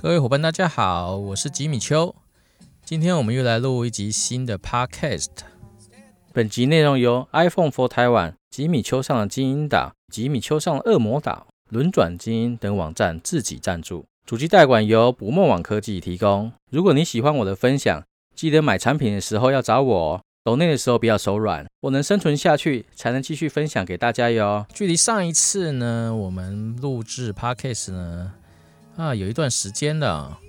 各位伙伴，大家好，我是吉米秋。今天我们又来录一集新的 Podcast。本集内容由 iPhone for Taiwan、吉米秋上的精英岛、吉米秋上的恶魔岛、轮转精英等网站自己赞助，主机代管由不梦网科技提供。如果你喜欢我的分享，记得买产品的时候要找我哦。抖内的时候不要手软，我能生存下去，才能继续分享给大家哟。距离上一次呢，我们录制 Podcast 呢。啊，有一段时间了。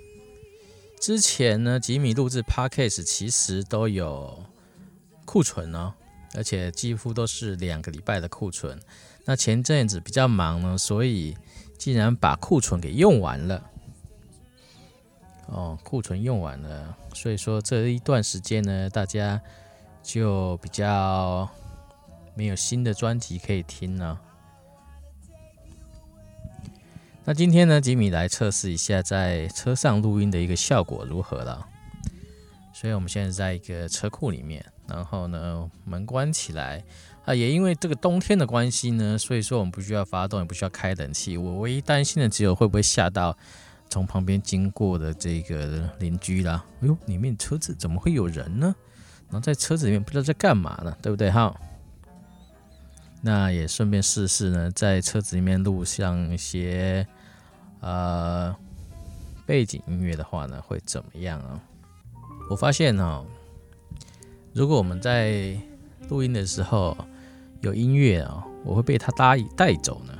之前呢，吉米录制 podcast 其实都有库存哦，而且几乎都是两个礼拜的库存。那前阵子比较忙呢，所以竟然把库存给用完了。哦，库存用完了，所以说这一段时间呢，大家就比较没有新的专辑可以听了。那今天呢，吉米来测试一下在车上录音的一个效果如何了。所以我们现在在一个车库里面，然后呢门关起来啊，也因为这个冬天的关系呢，所以说我们不需要发动，也不需要开冷气。我唯一担心的只有会不会吓到从旁边经过的这个邻居啦。哎呦，里面车子怎么会有人呢？然后在车子里面不知道在干嘛呢，对不对哈？那也顺便试试呢，在车子里面录像一些呃背景音乐的话呢，会怎么样啊？我发现哦，如果我们在录音的时候有音乐啊，我会被它带带走呢，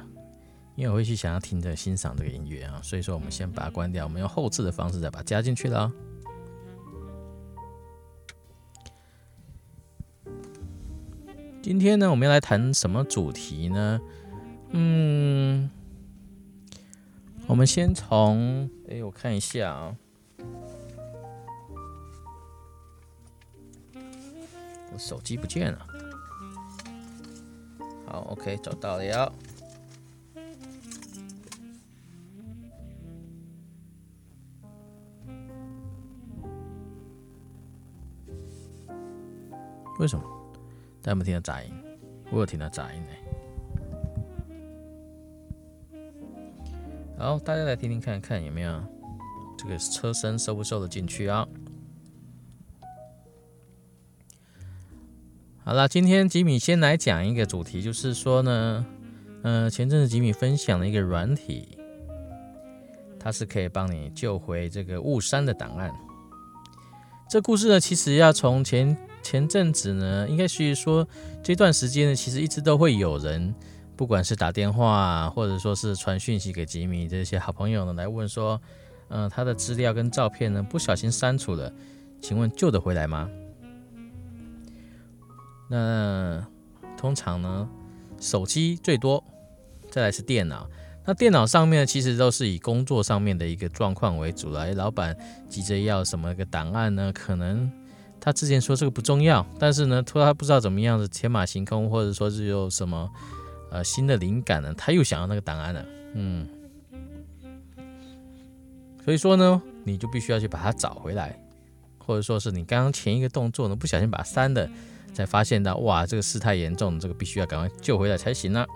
因为我会去想要听着欣赏这个音乐啊，所以说我们先把它关掉，我们用后置的方式再把它加进去了。今天呢，我们要来谈什么主题呢？嗯，我们先从……哎，我看一下啊，我手机不见了。好，OK，找到了。为什么？大家有没听到杂音？我有听到杂音呢。好，大家来听听看看有没有这个车身收不收得进去啊？好了，今天吉米先来讲一个主题，就是说呢，呃，前阵子吉米分享了一个软体，它是可以帮你救回这个误删的档案。这故事呢，其实要从前。前阵子呢，应该是说这段时间呢，其实一直都会有人，不管是打电话或者说是传讯息给吉米这些好朋友呢，来问说，嗯，他的资料跟照片呢不小心删除了，请问救得回来吗？那通常呢，手机最多，再来是电脑。那电脑上面其实都是以工作上面的一个状况为主了，老板急着要什么个档案呢？可能。他之前说这个不重要，但是呢，他不知道怎么样的天马行空，或者说是有什么呃新的灵感呢？他又想要那个档案了，嗯，所以说呢，你就必须要去把它找回来，或者说是你刚刚前一个动作呢不小心把它删了，才发现到哇，这个事态严重，这个必须要赶快救回来才行呢。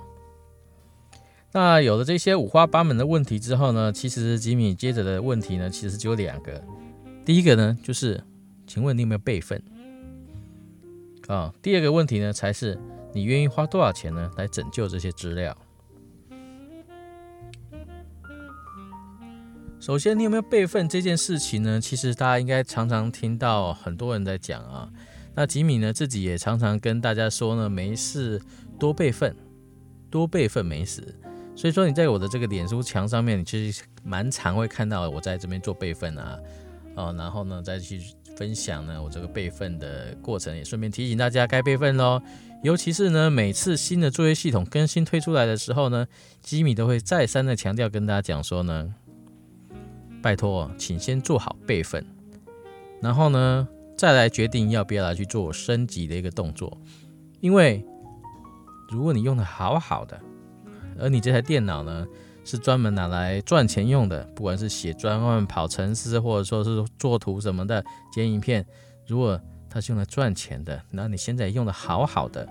那有了这些五花八门的问题之后呢，其实吉米接着的问题呢，其实只有两个，第一个呢就是。请问你有没有备份啊？第二个问题呢，才是你愿意花多少钱呢，来拯救这些资料？首先，你有没有备份这件事情呢？其实大家应该常常听到很多人在讲啊。那吉米呢，自己也常常跟大家说呢，没事多备份，多备份没事。所以说，你在我的这个脸书墙上面，你其实蛮常会看到我在这边做备份啊，哦，然后呢，再去。分享呢，我这个备份的过程，也顺便提醒大家该备份喽。尤其是呢，每次新的作业系统更新推出来的时候呢，吉米都会再三的强调跟大家讲说呢，拜托，请先做好备份，然后呢，再来决定要不要来去做升级的一个动作。因为如果你用的好好的，而你这台电脑呢，是专门拿来赚钱用的，不管是写专案、跑程式，或者说是做图什么的、剪影片。如果它是用来赚钱的，那你现在用的好好的，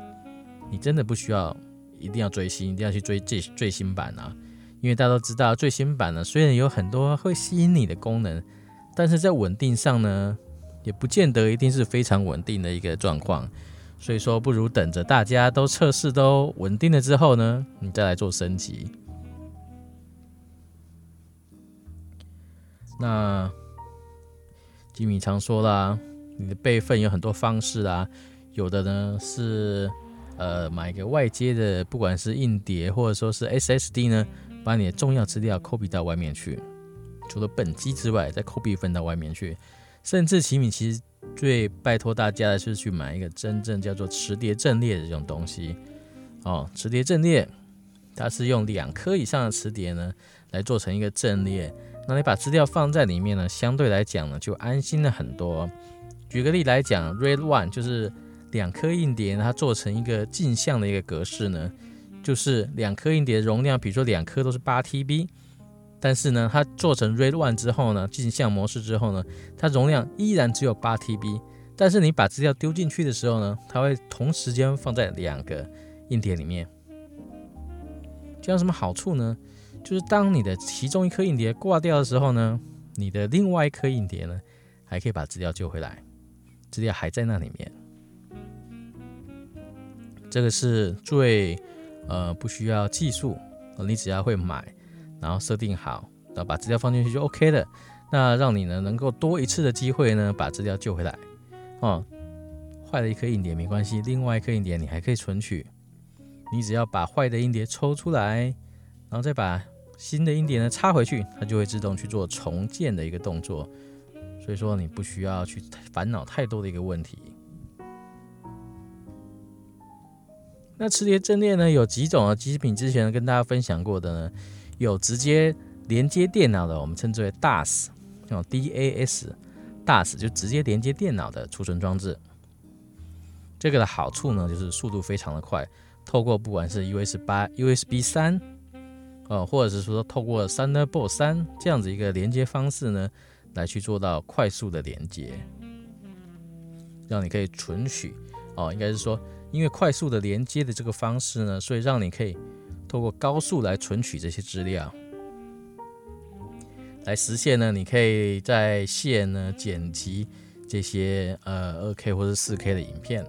你真的不需要一定要追新，一定要去追最最新版啊！因为大家都知道最新版呢，虽然有很多会吸引你的功能，但是在稳定上呢，也不见得一定是非常稳定的一个状况。所以说，不如等着大家都测试都稳定了之后呢，你再来做升级。那吉米常说啦，你的备份有很多方式啊，有的呢是呃买一个外接的，不管是硬碟或者说是 SSD 呢。把你的重要资料 copy 到外面去，除了本机之外，再 copy 分到外面去。甚至奇米其实最拜托大家的是去买一个真正叫做磁碟阵列的这种东西。哦，磁碟阵列，它是用两颗以上的磁碟呢来做成一个阵列。那你把资料放在里面呢，相对来讲呢就安心了很多。举个例来讲，Red one 就是两颗硬碟，它做成一个镜像的一个格式呢。就是两颗硬碟容量，比如说两颗都是八 TB，但是呢，它做成 Red one 之后呢，镜像模式之后呢，它容量依然只有八 TB，但是你把资料丢进去的时候呢，它会同时间放在两个硬碟里面。这样什么好处呢？就是当你的其中一颗硬碟挂掉的时候呢，你的另外一颗硬碟呢，还可以把资料救回来，资料还在那里面。这个是最。呃，不需要技术，你只要会买，然后设定好，然后把资料放进去就 OK 了。那让你呢能够多一次的机会呢把资料救回来。哦，坏了一颗硬碟没关系，另外一颗硬碟你还可以存取。你只要把坏的硬碟抽出来，然后再把新的硬碟呢插回去，它就会自动去做重建的一个动作。所以说你不需要去烦恼太多的一个问题。那磁碟阵列呢有几种啊？机品之前跟大家分享过的呢，有直接连接电脑的，我们称之为 DAS，哦 DAS，DAS 就直接连接电脑的储存装置。这个的好处呢，就是速度非常的快，透过不管是 USB 八、USB 三，哦，或者是说透过 Thunderbolt 三这样子一个连接方式呢，来去做到快速的连接，让你可以存取，哦，应该是说。因为快速的连接的这个方式呢，所以让你可以透过高速来存取这些资料，来实现呢，你可以在线呢剪辑这些呃二 K 或者四 K 的影片。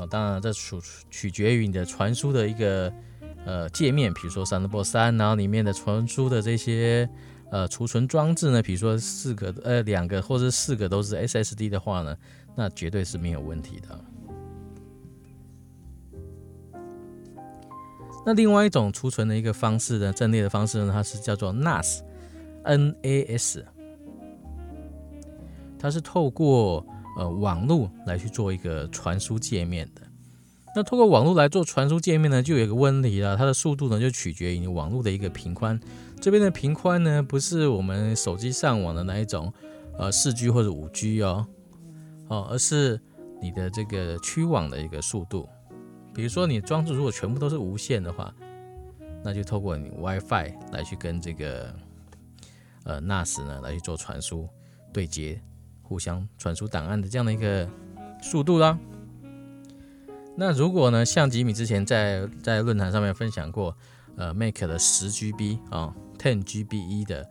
哦，当然这取取决于你的传输的一个呃界面，比如说 Thunderbolt 三，然后里面的传输的这些呃储存装置呢，比如说四个呃两个或者四个都是 SSD 的话呢，那绝对是没有问题的。那另外一种储存的一个方式呢，阵列的方式呢，它是叫做 NAS，N-A-S，它是透过呃网络来去做一个传输界面的。那透过网络来做传输界面呢，就有一个问题了，它的速度呢就取决于你网络的一个频宽。这边的频宽呢，不是我们手机上网的那一种，呃，四 G 或者五 G 哦，哦，而是你的这个区网的一个速度。比如说，你装置如果全部都是无线的话，那就透过你 WiFi 来去跟这个呃 NAS 呢来去做传输对接，互相传输档案的这样的一个速度啦。那如果呢，像吉米之前在在论坛上面分享过，呃，Make 的十 GB 啊，Ten GB 的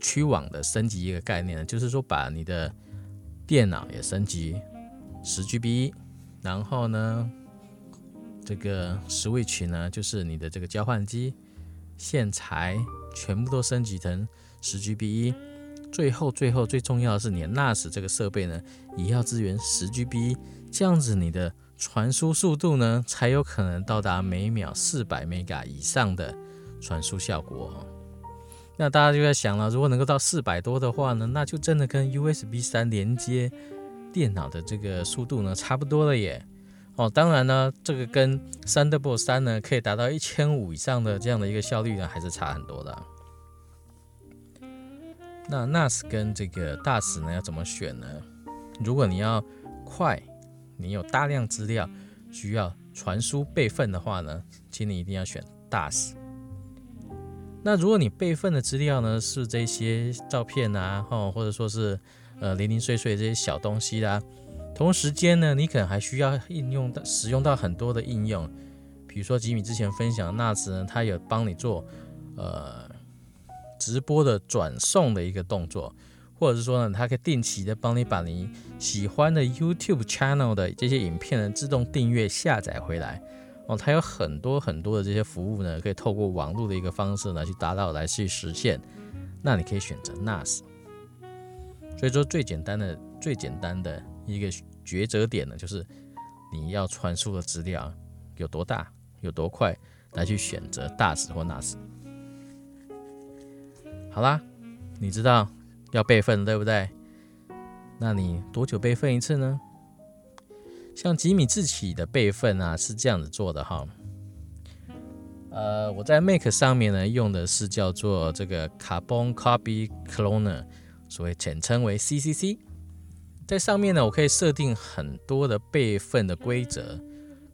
区网的升级一个概念呢，就是说把你的电脑也升级十 GB，然后呢。这个 Switch 呢，就是你的这个交换机线材全部都升级成十 GB，最后最后最重要的是，你的 NAS 这个设备呢，也要支援十 GB，这样子你的传输速度呢，才有可能到达每秒四百 Mega 以上的传输效果。那大家就在想了，如果能够到四百多的话呢，那就真的跟 USB 三连接电脑的这个速度呢，差不多了耶。哦，当然呢，这个跟 Thunderbolt 三呢可以达到一千五以上的这样的一个效率呢，还是差很多的。那 NAS 跟这个 DAS 呢要怎么选呢？如果你要快，你有大量资料需要传输备份的话呢，请你一定要选 DAS。那如果你备份的资料呢是这些照片啊，哦，或者说是呃零零碎碎这些小东西啦。同时间呢，你可能还需要应用到使用到很多的应用，比如说吉米之前分享的 NAS 呢，它有帮你做呃直播的转送的一个动作，或者是说呢，它可以定期的帮你把你喜欢的 YouTube channel 的这些影片呢自动订阅下载回来。哦，它有很多很多的这些服务呢，可以透过网络的一个方式呢去达到来去实现。那你可以选择 NAS。所以说最简单的最简单的一个抉择点呢，就是你要传输的资料有多大、有多快，来去选择大 s 或 NAS。好啦，你知道要备份对不对？那你多久备份一次呢？像吉米自己的备份啊，是这样子做的哈。呃，我在 Make 上面呢用的是叫做这个 Carbon Copy Cloner，所谓简称为 CCC。在上面呢，我可以设定很多的备份的规则，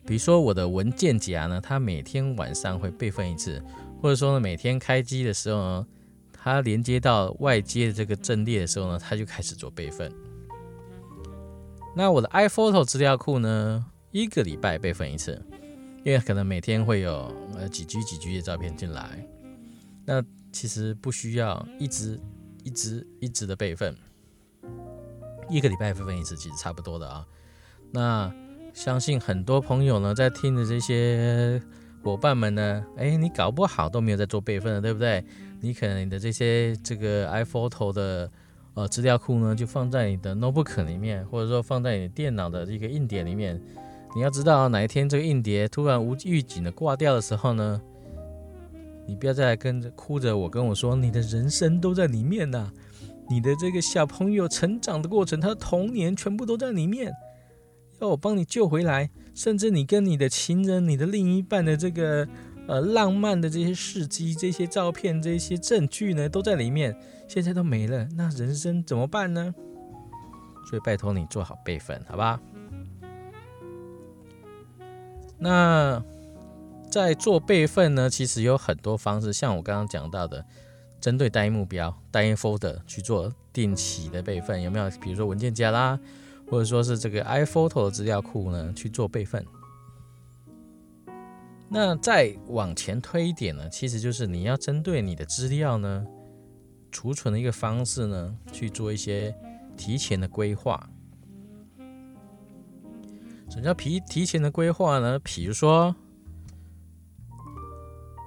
比如说我的文件夹呢，它每天晚上会备份一次，或者说呢，每天开机的时候呢，它连接到外接的这个阵列的时候呢，它就开始做备份。那我的 iPhoto 资料库呢，一个礼拜备份一次，因为可能每天会有呃几 G 几 G 的照片进来，那其实不需要一直一直一直的备份，一个礼拜备份一次其实差不多的啊。那相信很多朋友呢，在听的这些伙伴们呢，哎，你搞不好都没有在做备份的，对不对？你可能你的这些这个 iPhoto 的。呃，资料库呢就放在你的 notebook 里面，或者说放在你电脑的一个硬碟里面。你要知道哪一天这个硬碟突然无预警的挂掉的时候呢，你不要再跟着哭着我跟我说你的人生都在里面呐，你的这个小朋友成长的过程，他的童年全部都在里面，要我帮你救回来，甚至你跟你的情人、你的另一半的这个。呃，浪漫的这些事迹、这些照片、这些证据呢，都在里面，现在都没了，那人生怎么办呢？所以拜托你做好备份，好吧？那在做备份呢，其实有很多方式，像我刚刚讲到的，针对单一目标、单一 folder 去做定期的备份，有没有？比如说文件夹啦，或者说是这个 iPhoto 的资料库呢，去做备份。那再往前推一点呢，其实就是你要针对你的资料呢，储存的一个方式呢，去做一些提前的规划。什么叫提提前的规划呢？比如说，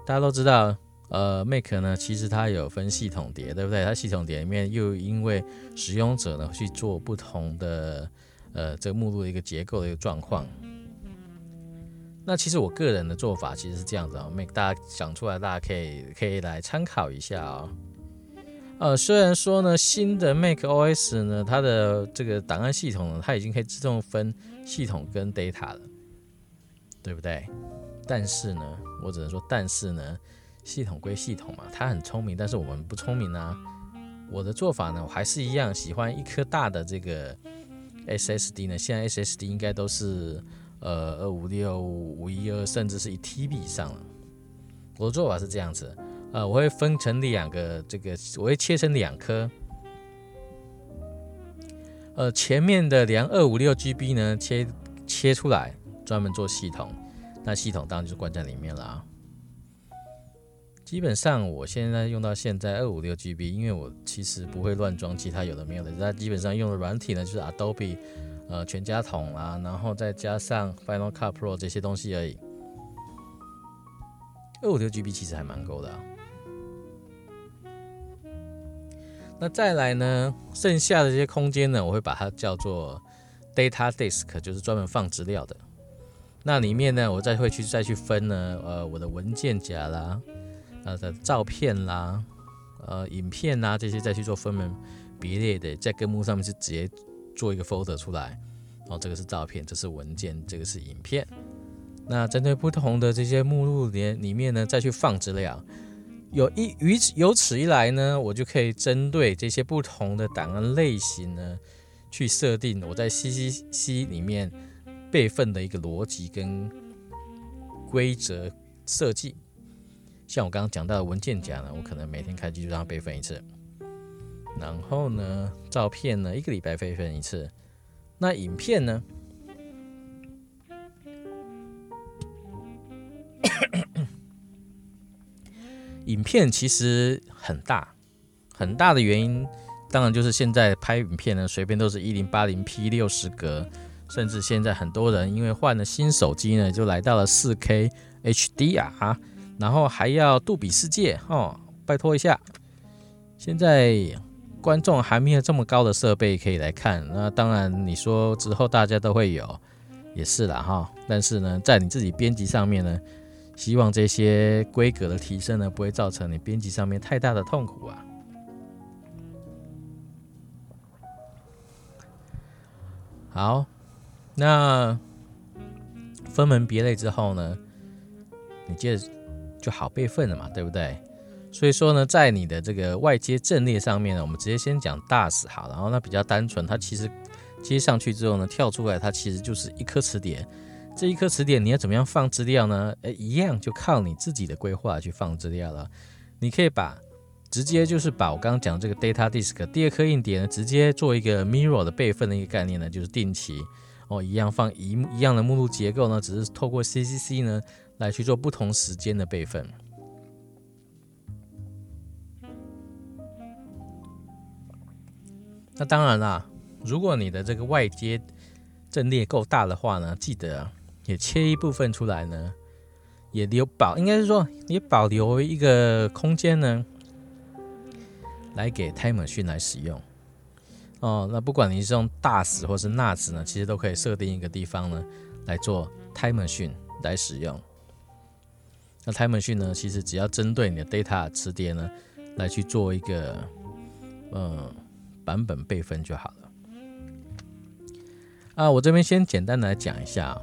大家都知道，呃，Make 呢，其实它有分系统碟，对不对？它系统碟里面又因为使用者呢去做不同的，呃，这个目录的一个结构的一个状况。那其实我个人的做法其实是这样子啊，make 大家讲出来，大家可以可以来参考一下啊。呃，虽然说呢，新的 Make OS 呢，它的这个档案系统呢，它已经可以自动分系统跟 data 了，对不对？但是呢，我只能说，但是呢，系统归系统嘛，它很聪明，但是我们不聪明啊。我的做法呢，我还是一样喜欢一颗大的这个 SSD 呢，现在 SSD 应该都是。呃，二五六五一二，甚至是一 TB 以上了。我的做法是这样子，呃，我会分成两个，这个我会切成两颗。呃，前面的两二五六 GB 呢，切切出来，专门做系统。那系统当然就是关在里面了啊。基本上我现在用到现在二五六 GB，因为我其实不会乱装其他有的没有的。它基本上用的软体呢，就是 Adobe。呃，全家桶啊，然后再加上 Final Cut Pro 这些东西而已。二五六 GB 其实还蛮够的。那再来呢，剩下的这些空间呢，我会把它叫做 Data Disk，就是专门放资料的。那里面呢，我再会去再去分呢，呃，我的文件夹啦，呃的照片啦，呃，影片啦这些再去做分门别类的，在根目上面是直接。做一个 folder 出来，哦，这个是照片，这是文件，这个是影片。那针对不同的这些目录里里面呢，再去放资料。有一于由此一来呢，我就可以针对这些不同的档案类型呢，去设定我在 C C C 里面备份的一个逻辑跟规则设计。像我刚刚讲到的文件夹呢，我可能每天开机就让它备份一次。然后呢，照片呢，一个礼拜备份一次。那影片呢？影片其实很大，很大的原因，当然就是现在拍影片呢，随便都是一零八零 P 六十格，甚至现在很多人因为换了新手机呢，就来到了四 K HDR，然后还要杜比世界哦，拜托一下，现在观众还没有这么高的设备可以来看，那当然你说之后大家都会有，也是啦哈，但是呢，在你自己编辑上面呢。希望这些规格的提升呢，不会造成你编辑上面太大的痛苦啊。好，那分门别类之后呢，你接着就好备份了嘛，对不对？所以说呢，在你的这个外接阵列上面呢，我们直接先讲大使好，然后那比较单纯，它其实接上去之后呢，跳出来它其实就是一颗磁碟。这一颗词典你要怎么样放资料呢？诶，一样就靠你自己的规划去放资料了。你可以把直接就是把我刚刚讲这个 data disk 第二颗硬碟呢，直接做一个 mirror 的备份的一个概念呢，就是定期哦，一样放一一样的目录结构呢，只是透过 CCC 呢来去做不同时间的备份。那当然啦，如果你的这个外接阵列够大的话呢，记得。也切一部分出来呢，也留保，应该是说也保留一个空间呢，来给 Time Machine 来使用。哦，那不管你是用大使或是 NAS 呢，其实都可以设定一个地方呢，来做 Time Machine 来使用。那 Time Machine 呢，其实只要针对你的 data 磁碟呢，来去做一个呃版本备份就好了。啊，我这边先简单的来讲一下。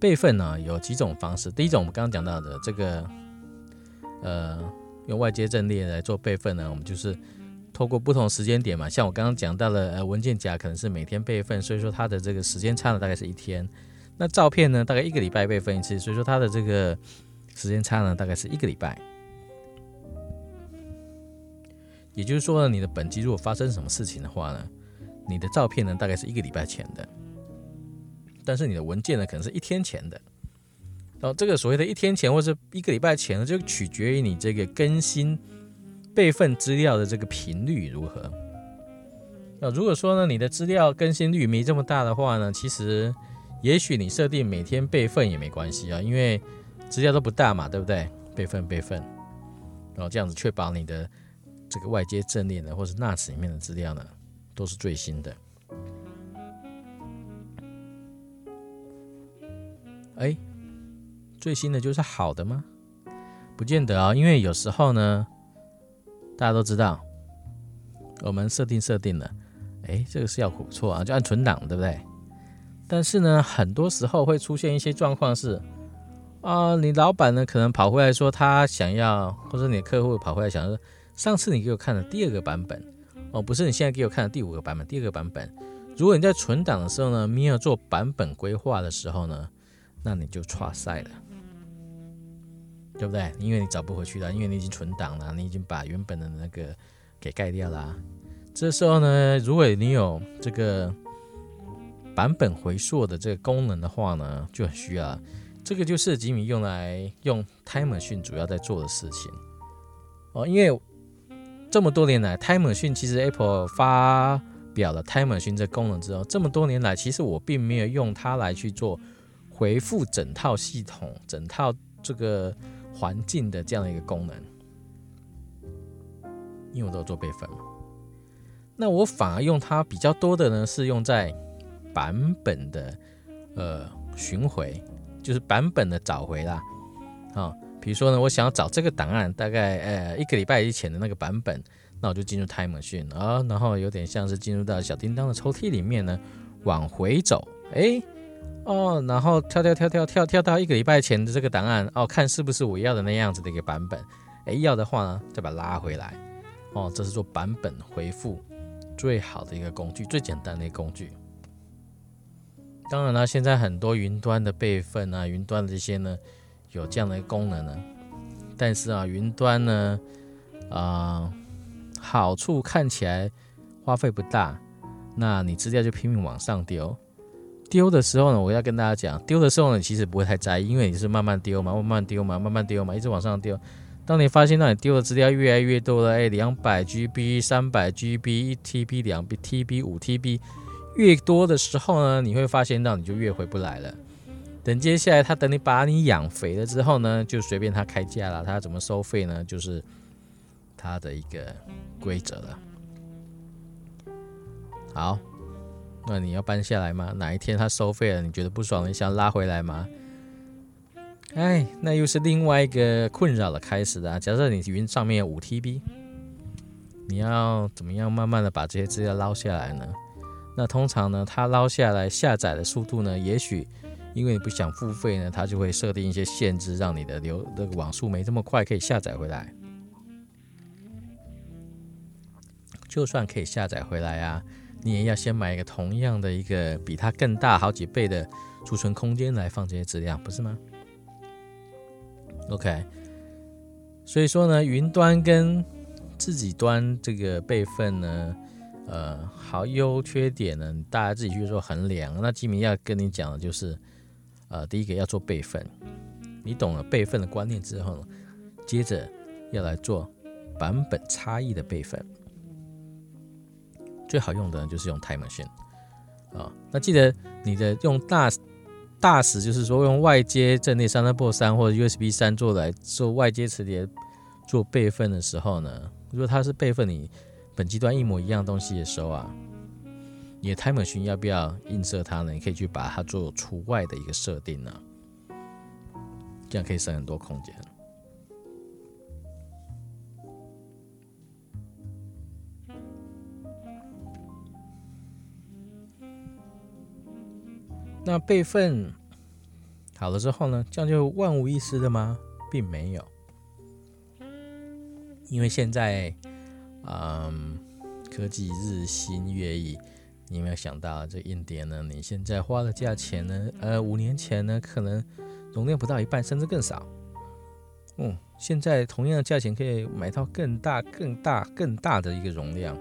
备份呢有几种方式，第一种我们刚刚讲到的这个，呃，用外接阵列来做备份呢，我们就是透过不同时间点嘛，像我刚刚讲到的，呃，文件夹可能是每天备份，所以说它的这个时间差呢大概是一天，那照片呢大概一个礼拜备份一次，所以说它的这个时间差呢大概是一个礼拜，也就是说呢，你的本机如果发生什么事情的话呢，你的照片呢大概是一个礼拜前的。但是你的文件呢，可能是一天前的，然后这个所谓的一天前或者一个礼拜前呢，就取决于你这个更新备份资料的这个频率如何。那如果说呢，你的资料更新率没这么大的话呢，其实也许你设定每天备份也没关系啊，因为资料都不大嘛，对不对？备份备份，然后这样子确保你的这个外接阵列呢，或是 NAS 里面的资料呢，都是最新的。哎，最新的就是好的吗？不见得啊，因为有时候呢，大家都知道，我们设定设定了，哎，这个是要不错啊，就按存档，对不对？但是呢，很多时候会出现一些状况是，啊，你老板呢可能跑回来说他想要，或者你客户跑回来想说，上次你给我看的第二个版本，哦，不是你现在给我看的第五个版本，第二个版本，如果你在存档的时候呢，没有做版本规划的时候呢？那你就错赛了，对不对？因为你找不回去了，因为你已经存档了，你已经把原本的那个给盖掉了。这时候呢，如果你有这个版本回溯的这个功能的话呢，就很需要。这个就是吉米用来用 Time Machine 主要在做的事情哦。因为这么多年来，Time Machine 其实 Apple 发表了 Time Machine 这功能之后，这么多年来，其实我并没有用它来去做。回复整套系统、整套这个环境的这样的一个功能，因为我都有做备份嘛。那我反而用它比较多的呢，是用在版本的呃巡回，就是版本的找回啦。啊，比如说呢，我想要找这个档案，大概呃一个礼拜以前的那个版本，那我就进入 Time Machine 啊，然后有点像是进入到小叮当的抽屉里面呢，往回走，哎。哦，然后跳跳跳跳跳跳到一个礼拜前的这个档案哦，看是不是我要的那样子的一个版本。哎，要的话呢，再把它拉回来。哦，这是做版本回复最好的一个工具，最简单的一个工具。当然了，现在很多云端的备份啊，云端的这些呢，有这样的功能呢。但是啊，云端呢，啊，好处看起来花费不大，那你资料就拼命往上丢。丢的时候呢，我要跟大家讲，丢的时候呢，其实不会太在意，因为你是慢慢丢嘛，慢慢丢嘛，慢慢丢嘛，一直往上丢。当你发现到你丢的资料越来越多了，哎，两百 GB、三百 GB、一 TB、两 TB、五 TB 越多的时候呢，你会发现到你就越回不来了。等接下来他等你把你养肥了之后呢，就随便他开价了，他怎么收费呢？就是他的一个规则了。好，那你要搬下来吗？哪一天他收费了，你觉得不爽，你想拉回来吗？哎，那又是另外一个困扰的开始啊。假设你云上面有五 TB，你要怎么样慢慢的把这些资料捞下来呢？那通常呢，它捞下来下载的速度呢，也许。因为你不想付费呢，它就会设定一些限制，让你的流那个网速没这么快可以下载回来。就算可以下载回来啊，你也要先买一个同样的一个比它更大好几倍的储存空间来放这些资料，不是吗？OK，所以说呢，云端跟自己端这个备份呢，呃，好优缺点呢，大家自己去做衡量。那吉米要跟你讲的就是。呃，第一个要做备份，你懂了备份的观念之后呢，接着要来做版本差异的备份。最好用的就是用 Time Machine 啊。那记得你的用大大使，就是说用外接阵列三 Port 三或者 USB 三做来做外接磁碟做备份的时候呢，如果它是备份你本机端一模一样东西的时候啊。你的 Time Machine 要不要映射它呢？你可以去把它做除外的一个设定呢，这样可以省很多空间。那备份好了之后呢，这样就万无一失的吗？并没有，因为现在，嗯，科技日新月异。你有没有想到这硬碟呢？你现在花的价钱呢？呃，五年前呢，可能容量不到一半，甚至更少。嗯，现在同样的价钱可以买到更大、更大、更大的一个容量。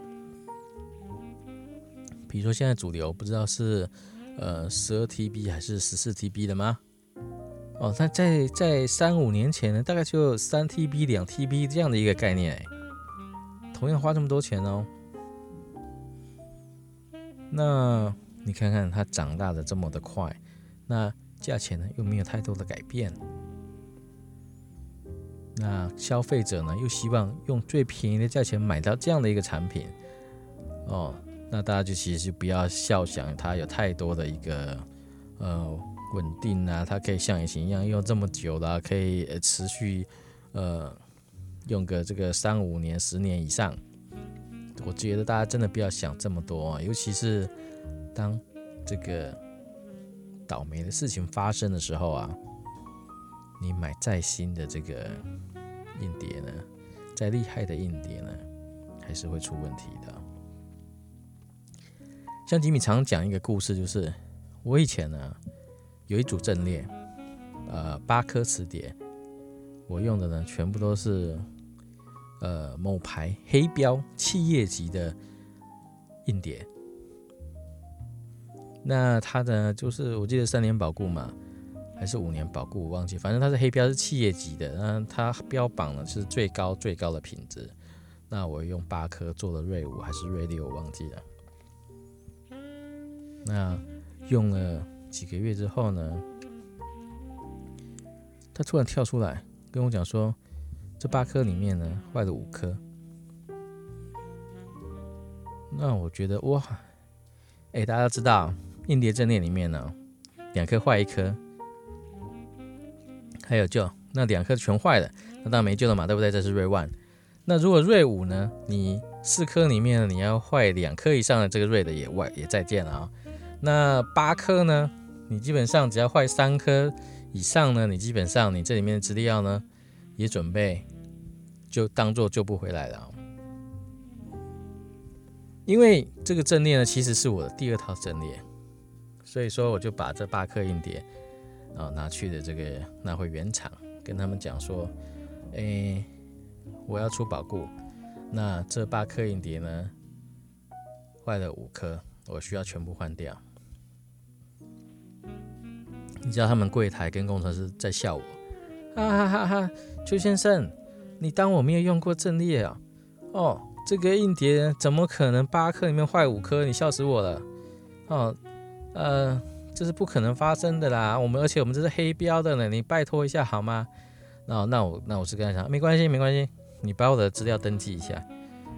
比如说现在主流不知道是呃十二 TB 还是十四 TB 的吗？哦，那在在三五年前呢，大概就三 TB、两 TB 这样的一个概念。同样花这么多钱哦。那你看看它长大的这么的快，那价钱呢又没有太多的改变，那消费者呢又希望用最便宜的价钱买到这样的一个产品，哦，那大家就其实就不要笑想它有太多的一个呃稳定啊，它可以像以前一样用这么久了，可以持续呃用个这个三五年、十年以上。我觉得大家真的不要想这么多啊，尤其是当这个倒霉的事情发生的时候啊，你买再新的这个硬碟呢，再厉害的硬碟呢，还是会出问题的。像吉米常讲一个故事，就是我以前呢有一组阵列，呃，八颗磁碟，我用的呢全部都是。呃，某牌黑标企业级的硬碟，那它的就是我记得三年保固嘛，还是五年保固，我忘记，反正它是黑标是企业级的，那它标榜的是最高最高的品质。那我用八颗做的锐五还是锐六，我忘记了。那用了几个月之后呢，他突然跳出来跟我讲说。这八颗里面呢，坏了五颗。那我觉得哇，哎，大家知道硬碟阵列里面呢，两颗坏一颗，还有救，那两颗全坏了，那当然没救了嘛，对不对？这是锐 one。那如果锐五呢，你四颗里面你要坏两颗以上的这个锐的也外也再见了啊。那八颗呢，你基本上只要坏三颗以上呢，你基本上你这里面的资料呢。也准备就当做救不回来了，因为这个阵列呢，其实是我的第二套阵列，所以说我就把这八颗硬碟啊拿去的这个拿回原厂，跟他们讲说，哎，我要出保固，那这八颗硬碟呢坏了五颗，我需要全部换掉。你知道他们柜台跟工程师在笑我，哈哈哈哈！邱先生，你当我没有用过阵列啊？哦，这个硬碟怎么可能八颗里面坏五颗？你笑死我了！哦，呃，这是不可能发生的啦。我们而且我们这是黑标的呢，你拜托一下好吗？那那我那我是跟他讲，没关系没关系，你把我的资料登记一下。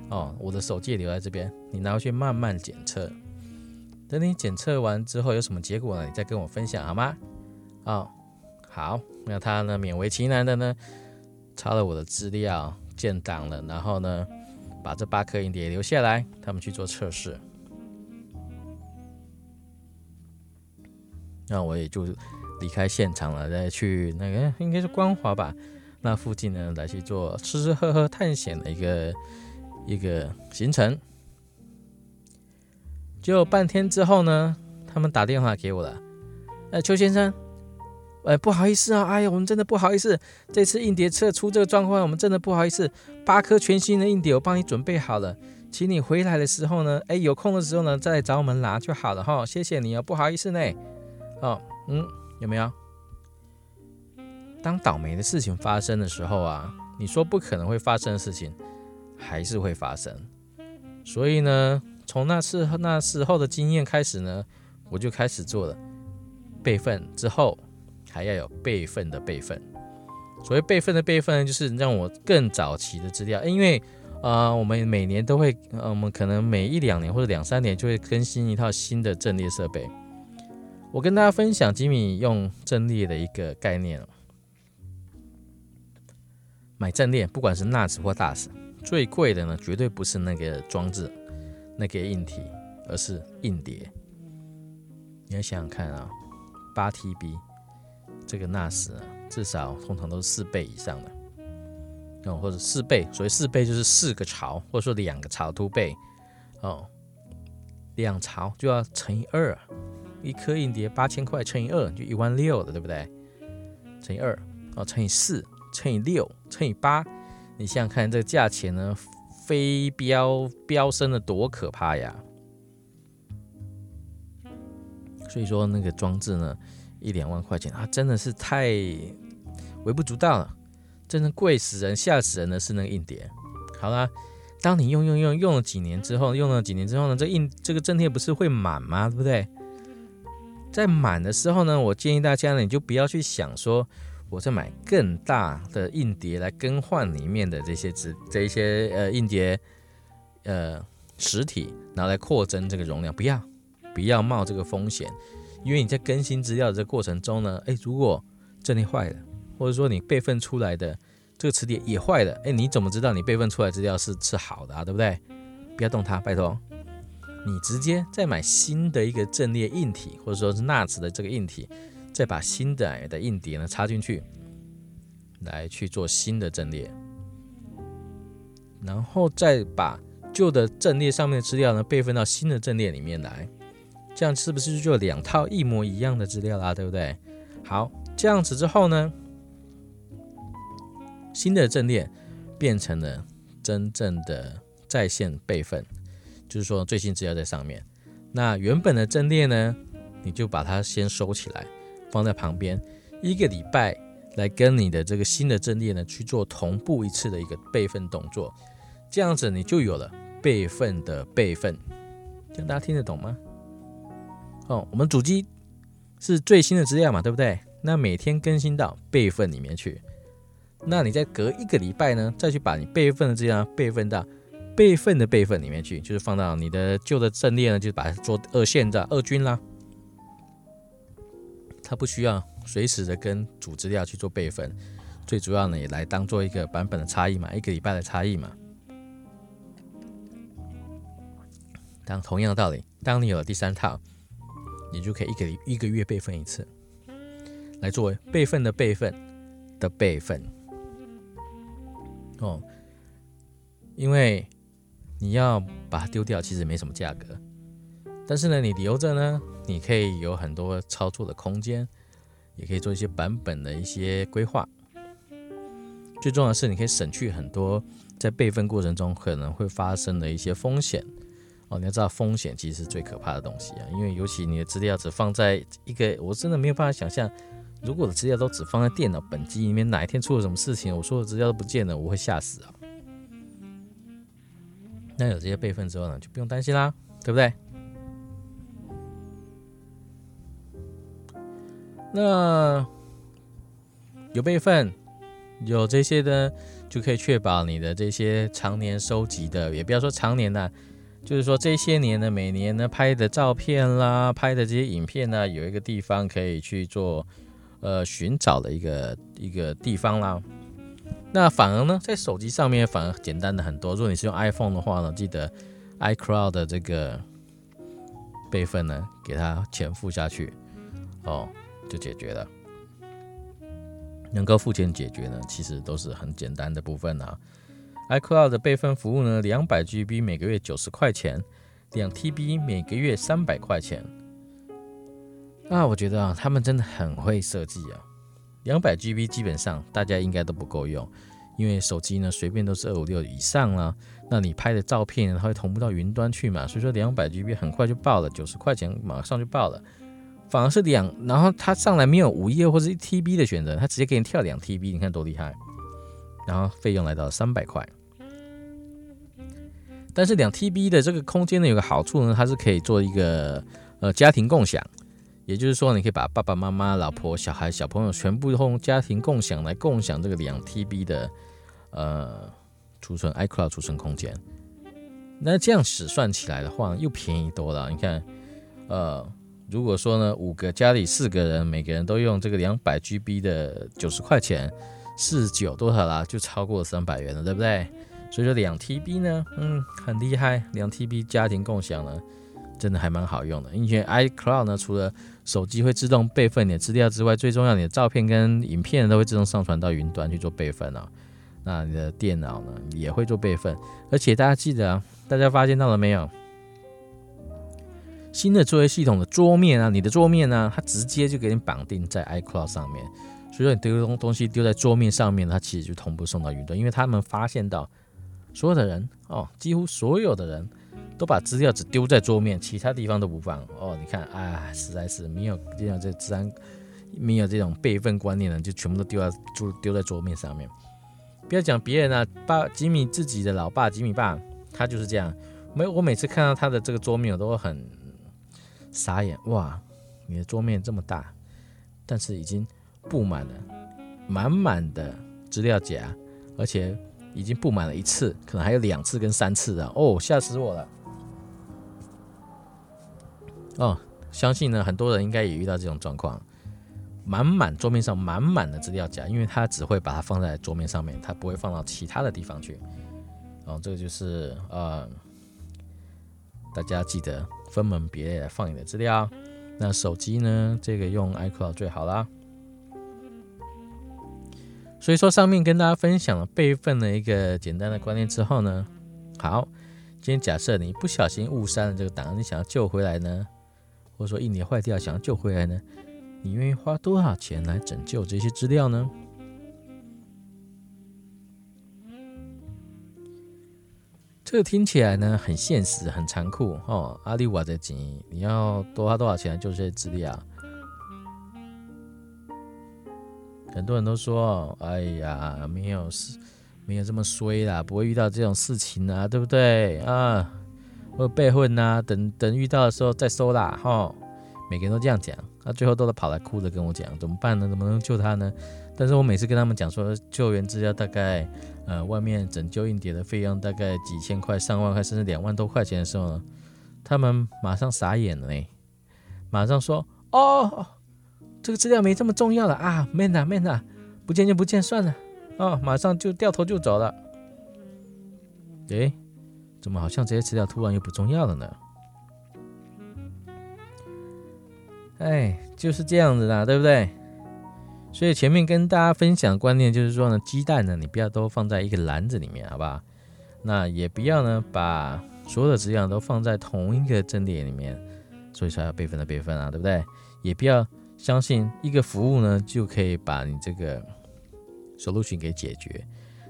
哦，我的手机留在这边，你拿回去慢慢检测。等你检测完之后有什么结果呢？你再跟我分享好吗？哦，好，那他呢勉为其难的呢抄了我的资料建档了，然后呢把这八颗硬碟留下来，他们去做测试。那我也就离开现场了，再去那个应该是光华吧，那附近呢来去做吃吃喝喝探险的一个一个行程。就半天之后呢，他们打电话给我了。呃，邱先生，呃，不好意思啊，哎呀，我们真的不好意思，这次硬碟测出这个状况，我们真的不好意思。八颗全新的硬碟我帮你准备好了，请你回来的时候呢，哎，有空的时候呢，再来找我们拿就好了哈。谢谢你哦，不好意思呢。哦，嗯，有没有？当倒霉的事情发生的时候啊，你说不可能会发生的事情，还是会发生。所以呢。从那次那时候的经验开始呢，我就开始做了备份。之后还要有备份的备份。所谓备份的备份，就是让我更早期的资料。因为呃，我们每年都会，呃，我们可能每一两年或者两三年就会更新一套新的阵列设备。我跟大家分享吉米用阵列的一个概念买阵列，不管是 NAS 或 DAS，最贵的呢，绝对不是那个装置。那个硬体，而是硬碟。你要想想看啊，八 TB 这个 NAS 啊，至少通常都是四倍以上的，哦，或者四倍。所谓四倍就是四个槽，或者说两个槽凸倍，哦，两槽就要乘以二，一颗硬碟八千块乘以二就一万六了，对不对？乘以二，哦，乘以四，乘以六，乘以八，你想想看这个价钱呢？飞飙飙升的多可怕呀！所以说那个装置呢，一两万块钱啊，真的是太微不足道了。真的贵死人、吓死人的是那个硬碟。好啦，当你用用用用了几年之后，用了几年之后呢，这硬这个正贴不是会满吗？对不对？在满的时候呢，我建议大家呢，你就不要去想说。我再买更大的硬碟来更换里面的这些纸这一些呃硬碟呃实体，拿来扩增这个容量，不要不要冒这个风险，因为你在更新资料的这个过程中呢，哎，如果阵列坏了，或者说你备份出来的这个磁碟也坏了，哎，你怎么知道你备份出来资料是是好的啊？对不对？不要动它，拜托，你直接再买新的一个阵列硬体，或者说是 NAS 的这个硬体。再把新的的硬碟呢插进去，来去做新的阵列，然后再把旧的阵列上面的资料呢备份到新的阵列里面来，这样是不是就两套一模一样的资料啦？对不对？好，这样子之后呢，新的阵列变成了真正的在线备份，就是说最新资料在上面。那原本的阵列呢，你就把它先收起来。放在旁边，一个礼拜来跟你的这个新的阵列呢去做同步一次的一个备份动作，这样子你就有了备份的备份，这样大家听得懂吗？哦，我们主机是最新的资料嘛，对不对？那每天更新到备份里面去，那你再隔一个礼拜呢，再去把你备份的资料备份到备份的备份里面去，就是放到你的旧的阵列呢，就把它做二线的二军啦。它不需要随时的跟主资料去做备份，最主要呢也来当做一个版本的差异嘛，一个礼拜的差异嘛。当同样的道理，当你有了第三套，你就可以一个一个月备份一次，来作为备份的备份的备份。哦，因为你要把它丢掉，其实没什么价格。但是呢，你留着呢，你可以有很多操作的空间，也可以做一些版本的一些规划。最重要的是，你可以省去很多在备份过程中可能会发生的一些风险。哦，你要知道风险其实是最可怕的东西啊，因为尤其你的资料只放在一个，我真的没有办法想象，如果我的资料都只放在电脑本机里面，哪一天出了什么事情，我说的资料都不见了，我会吓死啊。那有这些备份之后呢，就不用担心啦，对不对？那有备份，有这些呢，就可以确保你的这些常年收集的，也不要说常年的，就是说这些年呢，每年呢拍的照片啦，拍的这些影片呢，有一个地方可以去做呃寻找的一个一个地方啦。那反而呢，在手机上面反而简单的很多。如果你是用 iPhone 的话呢，记得 iCloud 的这个备份呢，给它钱付下去，哦，就解决了。能够付钱解决呢，其实都是很简单的部分啊。iCloud 的备份服务呢，两百 GB 每个月九十块钱，两 TB 每个月三百块钱。那我觉得啊，他们真的很会设计啊。两百 GB 基本上大家应该都不够用，因为手机呢随便都是二五六以上啦。那你拍的照片它会同步到云端去嘛？所以说两百 GB 很快就爆了，九十块钱马上就爆了。反而是两，然后它上来没有五页或者一 TB 的选择，它直接给你跳两 TB，你看多厉害。然后费用来到三百块。但是两 TB 的这个空间呢有个好处呢，它是可以做一个呃家庭共享。也就是说，你可以把爸爸妈妈、老婆、小孩、小朋友全部用家庭共享来共享这个两 TB 的呃储存 iCloud 储存空间。那这样使算起来的话，又便宜多了。你看，呃，如果说呢，五个家里四个人，每个人都用这个两百 GB 的九十块钱，四九多少啦？就超过三百元了，对不对？所以说两 TB 呢，嗯，很厉害，两 TB 家庭共享呢。真的还蛮好用的，因为 iCloud 呢，除了手机会自动备份你的资料之外，最重要你的照片跟影片都会自动上传到云端去做备份哦。那你的电脑呢也会做备份，而且大家记得啊，大家发现到了没有？新的作业系统的桌面啊，你的桌面呢，它直接就给你绑定在 iCloud 上面，所以说你丢东东西丢在桌面上面，它其实就同步送到云端，因为他们发现到所有的人哦，几乎所有的人。都把资料只丢在桌面，其他地方都不放哦。你看，啊，实在是没有这样这自然没有这种备份观念呢，就全部都丢在就丢在桌面上面。不要讲别人啊，爸吉米自己的老爸吉米爸，他就是这样。没我每次看到他的这个桌面，我都会很傻眼。哇，你的桌面这么大，但是已经布满了满满的资料夹，而且已经布满了一次，可能还有两次跟三次的哦，吓死我了。哦，相信呢，很多人应该也遇到这种状况，满满桌面上满满的资料夹，因为它只会把它放在桌面上面，它不会放到其他的地方去。哦，这个就是呃，大家记得分门别类来放你的资料。那手机呢，这个用 iCloud 最好啦。所以说，上面跟大家分享了备份的一个简单的观念之后呢，好，今天假设你不小心误删了这个档案，你想要救回来呢？或者说硬碟坏掉，想要救回来呢？你愿意花多少钱来拯救这些资料呢？这个听起来呢很现实，很残酷哦。阿里瓦的钱，你要多花多少钱来救这些资料？很多人都说：“哎呀，没有事，没有这么衰啦，不会遇到这种事情啊，对不对啊？”或备份呐，等等遇到的时候再收啦，哈，每个人都这样讲，那最后都是跑来哭着跟我讲，怎么办呢？怎么能救他呢？但是我每次跟他们讲说救援资料大概，呃，外面拯救硬碟的费用大概几千块、上万块，甚至两万多块钱的时候呢，他们马上傻眼了呢，马上说，哦，这个资料没这么重要了啊，man 啊 man 啊，不见就不见算了，哦，马上就掉头就走了，诶。怎么好像这些资料突然又不重要了呢？哎，就是这样子的，对不对？所以前面跟大家分享的观念就是说呢，鸡蛋呢，你不要都放在一个篮子里面，好不好？那也不要呢，把所有的资料都放在同一个阵列里面，所以说要备份的备份啊，对不对？也不要相信一个服务呢就可以把你这个 solution 给解决，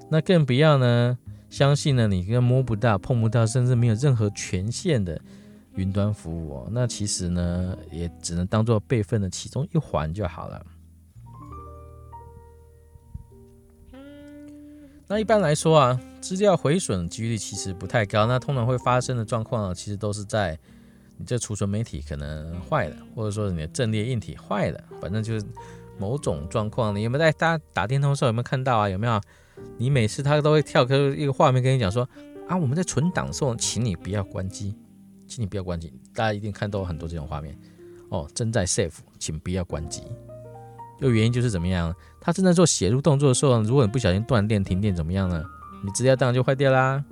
那更不要呢。相信呢，你跟摸不到、碰不到，甚至没有任何权限的云端服务哦，那其实呢，也只能当做备份的其中一环就好了。那一般来说啊，资料毁损几率其实不太高。那通常会发生的状况呢，其实都是在你这储存媒体可能坏了，或者说你的阵列硬体坏了，反正就是某种状况。你有没有在大家打电通的时候有没有看到啊？有没有？你每次他都会跳个一个画面跟你讲说啊，我们在存档的时候，请你不要关机，请你不要关机。大家一定看到很多这种画面哦，正在 save，请不要关机。就原因就是怎么样？他正在做写入动作的时候，如果你不小心断电、停电，怎么样呢？你资料当然就坏掉啦，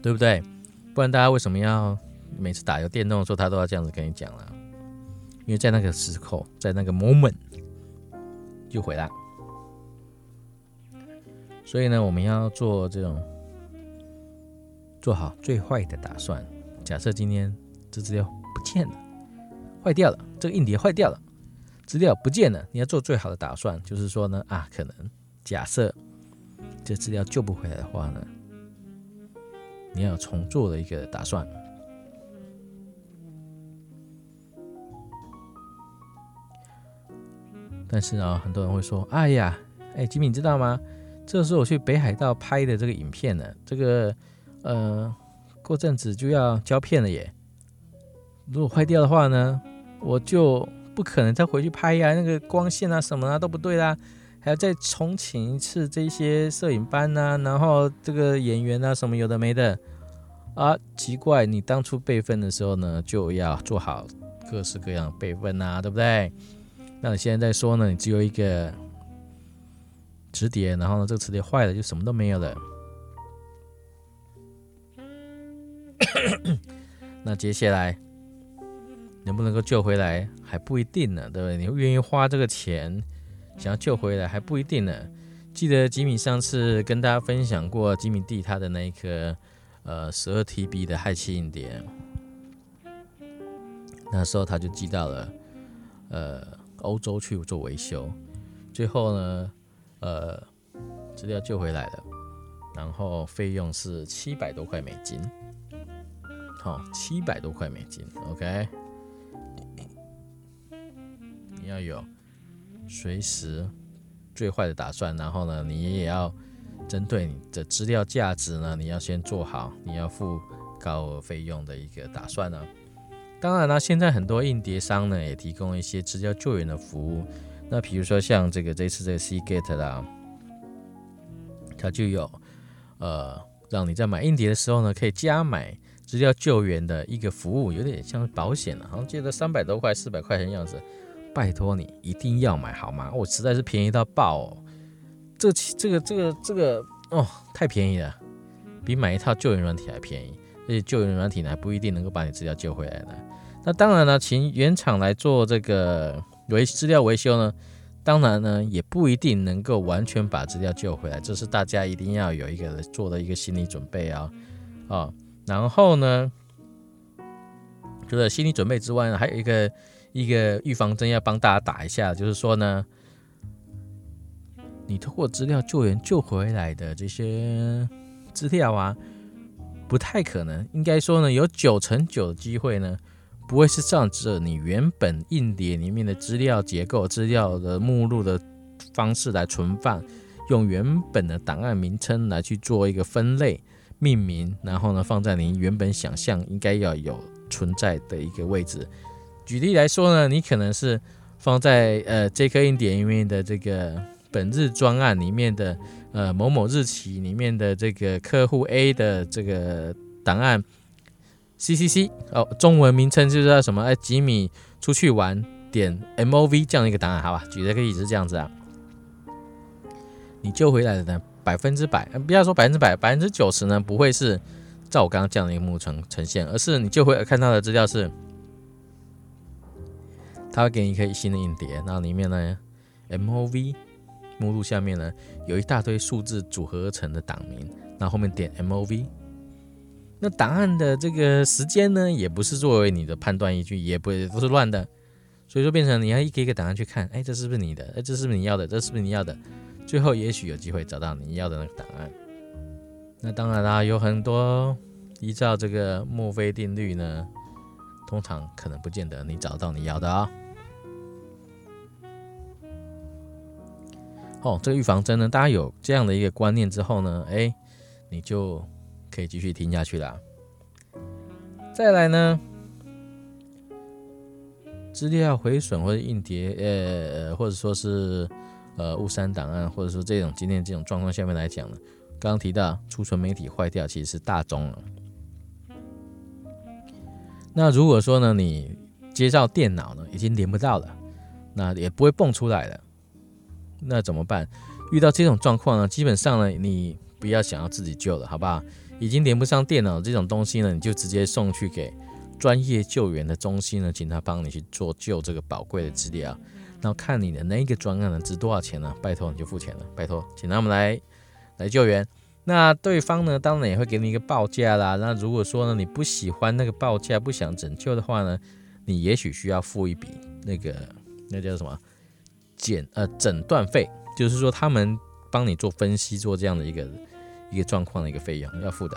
对不对？不然大家为什么要每次打个电动的时候，他都要这样子跟你讲了？因为在那个时候，在那个 moment 就毁了。所以呢，我们要做这种做好最坏的打算。假设今天这资料不见了。坏掉了，这个硬碟坏掉了，资料不见了。你要做最好的打算，就是说呢，啊，可能假设这资料救不回来的话呢，你要重做的一个打算。但是啊，很多人会说，哎呀，哎，吉米，你知道吗？这是我去北海道拍的这个影片呢，这个呃，过阵子就要胶片了耶。如果坏掉的话呢？我就不可能再回去拍呀，那个光线啊什么啊都不对啦，还要再重请一次这些摄影班呐，然后这个演员啊什么有的没的啊，奇怪，你当初备份的时候呢就要做好各式各样的备份呐，对不对？那你现在在说呢，你只有一个磁碟，然后呢这个磁碟坏了就什么都没有了，那接下来。能不能够救回来还不一定呢，对不对？你愿意花这个钱想要救回来还不一定呢。记得吉米上次跟大家分享过吉米弟他的那一颗呃十二 TB 的氦气硬碟，那时候他就寄到了呃欧洲去做维修，最后呢呃资料救回来了，然后费用是七百多块美金，好七百多块美金，OK。你要有随时最坏的打算，然后呢，你也要针对你的资料价值呢，你要先做好你要付高额费用的一个打算呢。当然呢，现在很多硬碟商呢也提供一些资料救援的服务。那比如说像这个这次这个 Seagate 啦，它就有呃让你在买硬碟的时候呢，可以加买资料救援的一个服务，有点像保险了，好像记得三百多块、四百块钱样子。拜托你一定要买好吗？我实在是便宜到爆哦！这这个这个这个哦，太便宜了，比买一套救援软体还便宜。而且救援软体呢，还不一定能够把你资料救回来呢。那当然呢，请原厂来做这个维资料维修呢，当然呢，也不一定能够完全把资料救回来。这是大家一定要有一个做的一个心理准备啊啊！然后呢，除了心理准备之外呢，还有一个。一个预防针要帮大家打一下，就是说呢，你通过资料救援救回来的这些资料啊，不太可能。应该说呢，有九成九的机会呢，不会是照着你原本硬碟里面的资料结构、资料的目录的方式来存放，用原本的档案名称来去做一个分类命名，然后呢，放在你原本想象应该要有存在的一个位置。举例来说呢，你可能是放在呃这颗硬碟里面的这个本日专案里面的呃某某日期里面的这个客户 A 的这个档案 C C C 哦，中文名称就是叫什么？哎，吉米出去玩点 M O V 这样的一个档案，好吧？举这个例子是这样子啊，你救回来的呢，百分之百，不要说百分之百，百分之九十呢，不会是照我刚刚这样的一个目呈呈现，而是你救回来看到的资料是。他会给你一个新的硬碟，那里面呢，MOV 目录下面呢有一大堆数字组合成的档名，那后面点 MOV，那档案的这个时间呢也不是作为你的判断依据，也不不是乱的，所以说变成你要一个一个档案去看，哎，这是不是你的？哎，这是不是你要的？这是不是你要的？最后也许有机会找到你要的那个档案。那当然啦，有很多依照这个墨菲定律呢，通常可能不见得你找到你要的啊。哦，哦这个预防针呢，大家有这样的一个观念之后呢，哎，你就可以继续听下去了。再来呢，资料毁损或者硬碟，呃，或者说是呃误删档案，或者说这种今天这种状况下面来讲呢，刚刚提到储存媒体坏掉，其实是大宗了。那如果说呢，你接到电脑呢已经连不到了，那也不会蹦出来了。那怎么办？遇到这种状况呢？基本上呢，你不要想要自己救了，好不好？已经连不上电脑这种东西呢，你就直接送去给专业救援的中心呢，请他帮你去做救这个宝贵的资料。然后看你的那个专案呢值多少钱呢？拜托你就付钱了，拜托，请他们来来救援。那对方呢，当然也会给你一个报价啦。那如果说呢，你不喜欢那个报价，不想拯救的话呢，你也许需要付一笔那个那叫什么？检呃诊断费，就是说他们帮你做分析，做这样的一个一个状况的一个费用要付的。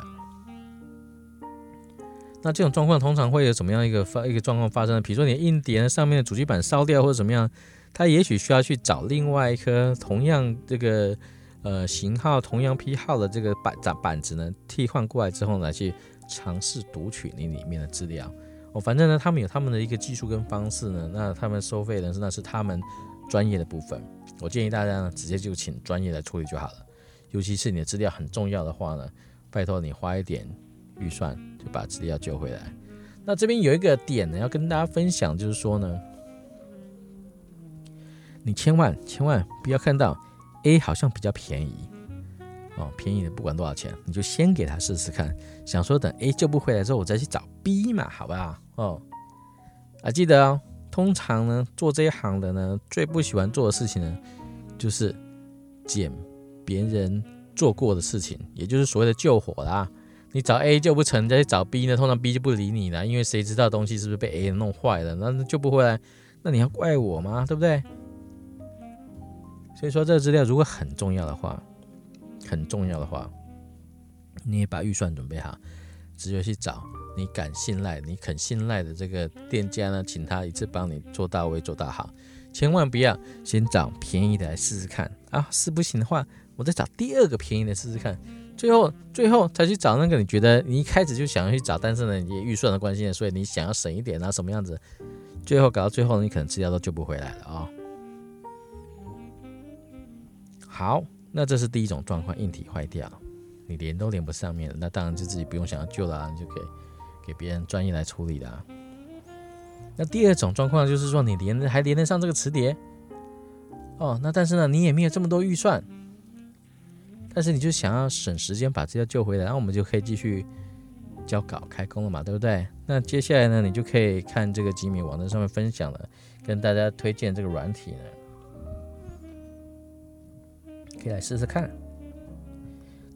那这种状况通常会有怎么样一个发一个状况发生？比如说你硬碟上面的主机板烧掉或者怎么样，他也许需要去找另外一颗同样这个呃型号、同样批号的这个板板板子呢，替换过来之后呢，去尝试读取你里面的资料。哦，反正呢，他们有他们的一个技术跟方式呢，那他们收费呢那是他们。专业的部分，我建议大家呢，直接就请专业来处理就好了。尤其是你的资料很重要的话呢，拜托你花一点预算就把资料救回来。那这边有一个点呢，要跟大家分享，就是说呢，你千万千万不要看到 A 好像比较便宜哦，便宜的不管多少钱，你就先给他试试看，想说等 A 救不回来之后，我再去找 B 嘛，好不好？哦，啊，记得哦。通常呢，做这一行的呢，最不喜欢做的事情呢，就是捡别人做过的事情，也就是所谓的救火啦。你找 A 救不成，再去找 B 呢，通常 B 就不理你了，因为谁知道东西是不是被 A 弄坏了，那救不回来，那你要怪我吗？对不对？所以说，这个资料如果很重要的话，很重要的话，你也把预算准备好，直接去找。你敢信赖、你肯信赖的这个店家呢，请他一次帮你做到位、做到好，千万不要先找便宜的来试试看啊！试不行的话，我再找第二个便宜的试试看，最后最后才去找那个你觉得你一开始就想要去找，但是呢，也预算的关系，所以你想要省一点啊，什么样子，最后搞到最后，你可能资料都救不回来了啊！好，那这是第一种状况，硬体坏掉，你连都连不上面，那当然就自己不用想要救了，你就可以。给别人专业来处理的。那第二种状况就是说，你连还连得上这个磁碟哦，那但是呢，你也没有这么多预算，但是你就想要省时间把资料救回来，然后我们就可以继续交稿开工了嘛，对不对？那接下来呢，你就可以看这个吉米网站上面分享的，跟大家推荐这个软体呢，可以来试试看。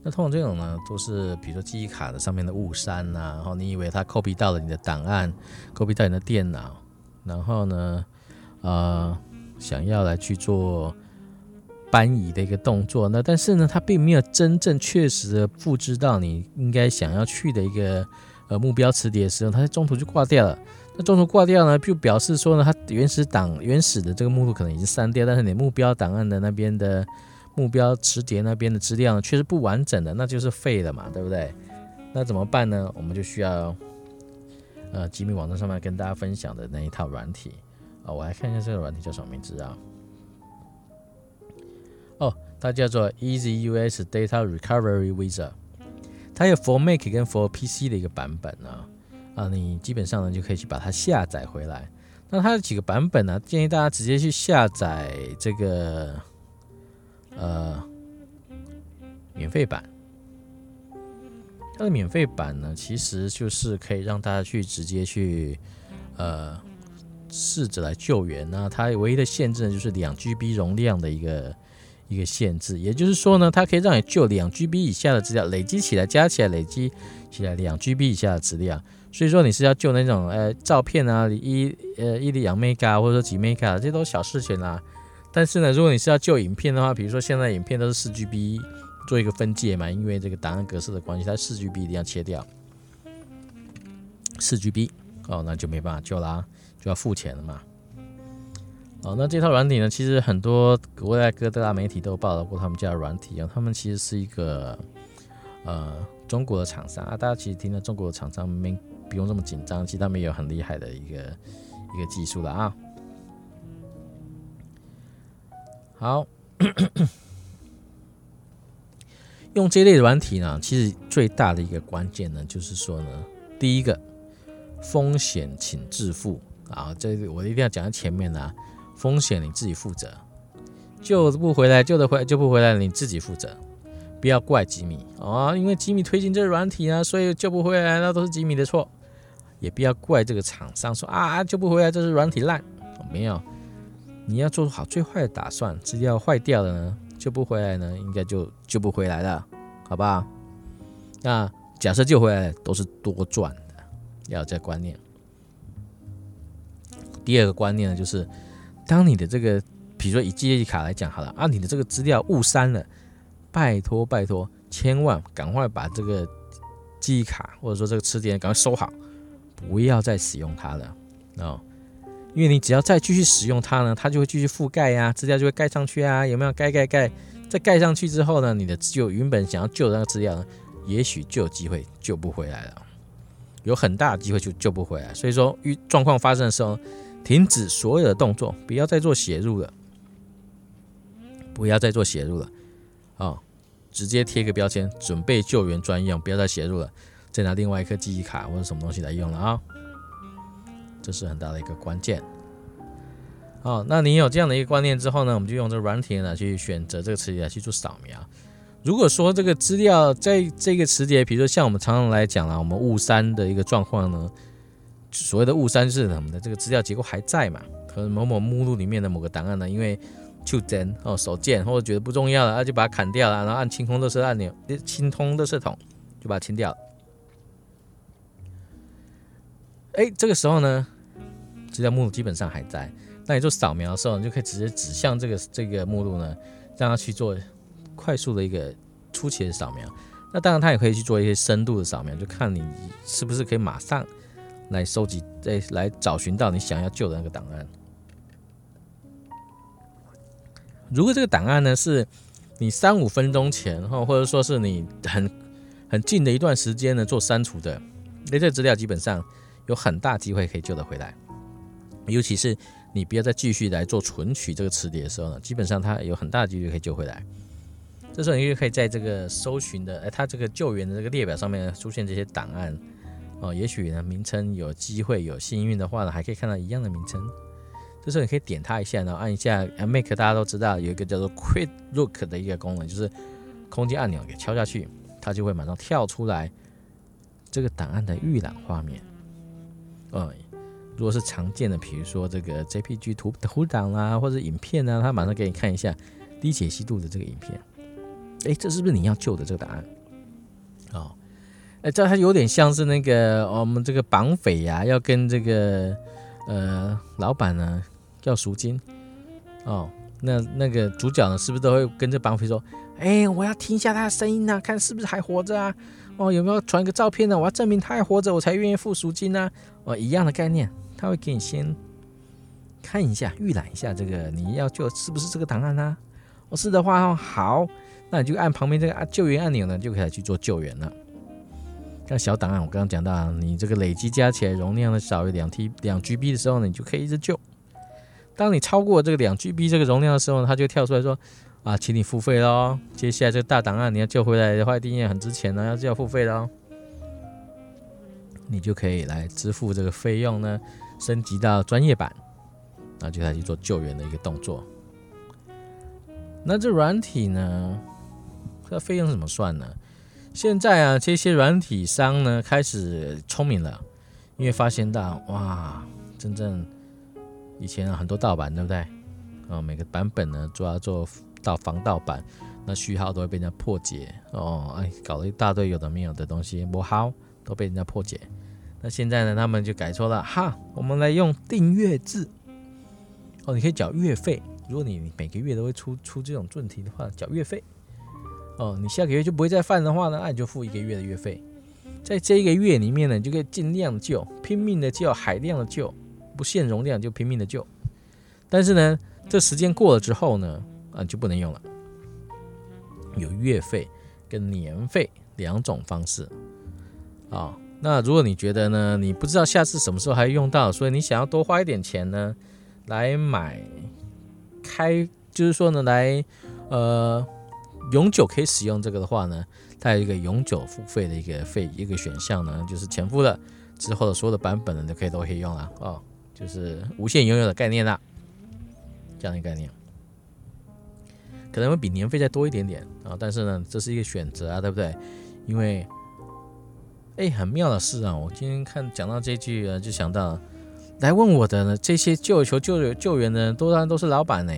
那通常这种呢，都是比如说记忆卡的上面的误删呐，然后你以为它 copy 到了你的档案，copy 到你的电脑，然后呢，呃，想要来去做搬移的一个动作，那但是呢，它并没有真正确实的复制到你应该想要去的一个呃目标磁碟的时候，它在中途就挂掉了。那中途挂掉呢，就表示说呢，它原始档原始的这个目录可能已经删掉，但是你目标档案的那边的。目标磁碟那边的资料确实不完整的，那就是废了嘛，对不对？那怎么办呢？我们就需要呃，吉米网站上面跟大家分享的那一套软体啊，我来看一下这个软体叫什么名字啊？哦，它叫做 EasyUS Data Recovery Wizard，它有 For Mac 跟 For PC 的一个版本啊，啊，你基本上呢就可以去把它下载回来。那它的几个版本呢，建议大家直接去下载这个。呃，免费版，它的免费版呢，其实就是可以让大家去直接去呃试着来救援。那它唯一的限制呢，就是两 GB 容量的一个一个限制。也就是说呢，它可以让你救两 GB 以下的资料，累积起来加起来累积起来两 GB 以下的资料。所以说你是要救那种呃照片啊，一呃一两 mega 或者说几 mega，这都小事情啦。但是呢，如果你是要救影片的话，比如说现在影片都是四 GB 做一个分界嘛，因为这个档案格式的关系，它四 GB 一定要切掉，四 GB 哦，那就没办法救啦，就要付钱了嘛。哦，那这套软体呢，其实很多国外各大媒体都有报道过他们家的软体啊，他们其实是一个呃中国的厂商啊，大家其实听到中国的厂商没不用这么紧张，其实他们有很厉害的一个一个技术了啊。好，用这类软体呢，其实最大的一个关键呢，就是说呢，第一个风险请自负。啊，这我一定要讲在前面呢，风险你自己负责，救不回来，救得回来救不回来，你自己负责，不要怪吉米。啊，因为吉米推进这软体啊，所以救不回来，那都是吉米的错，也不要怪这个厂商说啊救不回来，这是软体烂，没有。你要做好最坏的打算，资料坏掉了呢，救不回来呢，应该就救不回来了，好吧？那假设救回来都是多赚的，要有这观念。第二个观念呢，就是当你的这个，比如说以记忆卡来讲好了，啊，你的这个资料误删了，拜托拜托，千万赶快把这个记忆卡或者说这个磁碟赶快收好，不要再使用它了，哦。因为你只要再继续使用它呢，它就会继续覆盖呀，资料就会盖上去啊，有没有？盖盖盖，再盖上去之后呢，你的就原本想要救的那个资料呢，也许就有机会救不回来了，有很大的机会就救不回来。所以说，遇状况发生的时候，停止所有的动作，不要再做写入了，不要再做写入了，啊，直接贴个标签，准备救援专用，不要再写入了，再拿另外一颗记忆卡或者什么东西来用了啊。这是很大的一个关键。好，那你有这样的一个观念之后呢，我们就用这个软体呢去选择这个磁碟去做扫描。如果说这个资料在这个磁碟，比如说像我们常常来讲啊，我们误删的一个状况呢，所谓的误删是什么的？这个资料结构还在嘛？可能某某目录里面的某个档案呢，因为就真哦手贱或者觉得不重要了，那就把它砍掉了，然后按清空热色按钮，清空热色桶就把它清掉。哎，这个时候呢，资料目录基本上还在。那你做扫描的时候，你就可以直接指向这个这个目录呢，让它去做快速的一个初期的扫描。那当然，它也可以去做一些深度的扫描，就看你是不是可以马上来收集、再来找寻到你想要救的那个档案。如果这个档案呢是你三五分钟前哈，或者说是你很很近的一段时间呢做删除的，那这资料基本上。有很大机会可以救得回来，尤其是你不要再继续来做存取这个磁碟的时候呢，基本上它有很大的几率可以救回来。这时候你就可以在这个搜寻的，哎，它这个救援的这个列表上面出现这些档案哦，也许呢名称有机会有幸运的话呢，还可以看到一样的名称。这时候你可以点它一下，然后按一下 Make，大家都知道有一个叫做 Quick Look 的一个功能，就是空间按钮给敲下去，它就会马上跳出来这个档案的预览画面。呃，如果是常见的，比如说这个 JPG 图图档啊，或者影片啊，他马上给你看一下低解析度的这个影片。哎，这是不是你要救的这个答案？哦，哎，这它有点像是那个我们这个绑匪呀，要跟这个呃老板呢要赎金。哦，那那个主角呢，是不是都会跟这绑匪说：“哎，我要听一下他的声音啊，看是不是还活着啊？哦，有没有传个照片呢？我要证明他还活着，我才愿意付赎金呢。”哦，一样的概念，他会给你先看一下、预览一下这个你要救是不是这个档案呢？我是的话，好，那你就按旁边这个救援按钮呢，就可以去做救援了。像小档案，我刚刚讲到，你这个累积加起来容量呢少于两 T 两 GB 的时候呢，你就可以一直救。当你超过这个两 GB 这个容量的时候呢，它就跳出来说啊，请你付费喽。接下来这个大档案你要救回来的话，一定也很值钱呢，要就要付费喽。你就可以来支付这个费用呢，升级到专业版，那就来去做救援的一个动作。那这软体呢，这费用怎么算呢？现在啊，这些软体商呢开始聪明了，因为发现到哇，真正以前很多盗版，对不对？啊，每个版本呢主要做到防盗版，那序号都会被人家破解哦，哎，搞了一大堆有的没有的东西，不好都被人家破解。那现在呢，他们就改错了哈，我们来用订阅制哦，你可以缴月费，如果你每个月都会出出这种问题的话，缴月费。哦，你下个月就不会再犯的话呢，那你就付一个月的月费。在这一个月里面呢，你就可以尽量救，拼命的救，海量的救，不限容量就拼命的救。但是呢，这时间过了之后呢，就不能用了。有月费跟年费两种方式。啊，那如果你觉得呢，你不知道下次什么时候还用到，所以你想要多花一点钱呢，来买开，就是说呢，来呃永久可以使用这个的话呢，它有一个永久付费的一个费一个选项呢，就是前付了之后的所有的版本呢，都可以都可以用了哦，就是无限拥有的概念啦，这样的概念，可能会比年费再多一点点啊，但是呢，这是一个选择啊，对不对？因为哎，很妙的是啊，我今天看讲到这句啊，就想到来问我的呢，这些救求救救援的人，多然都是老板呢。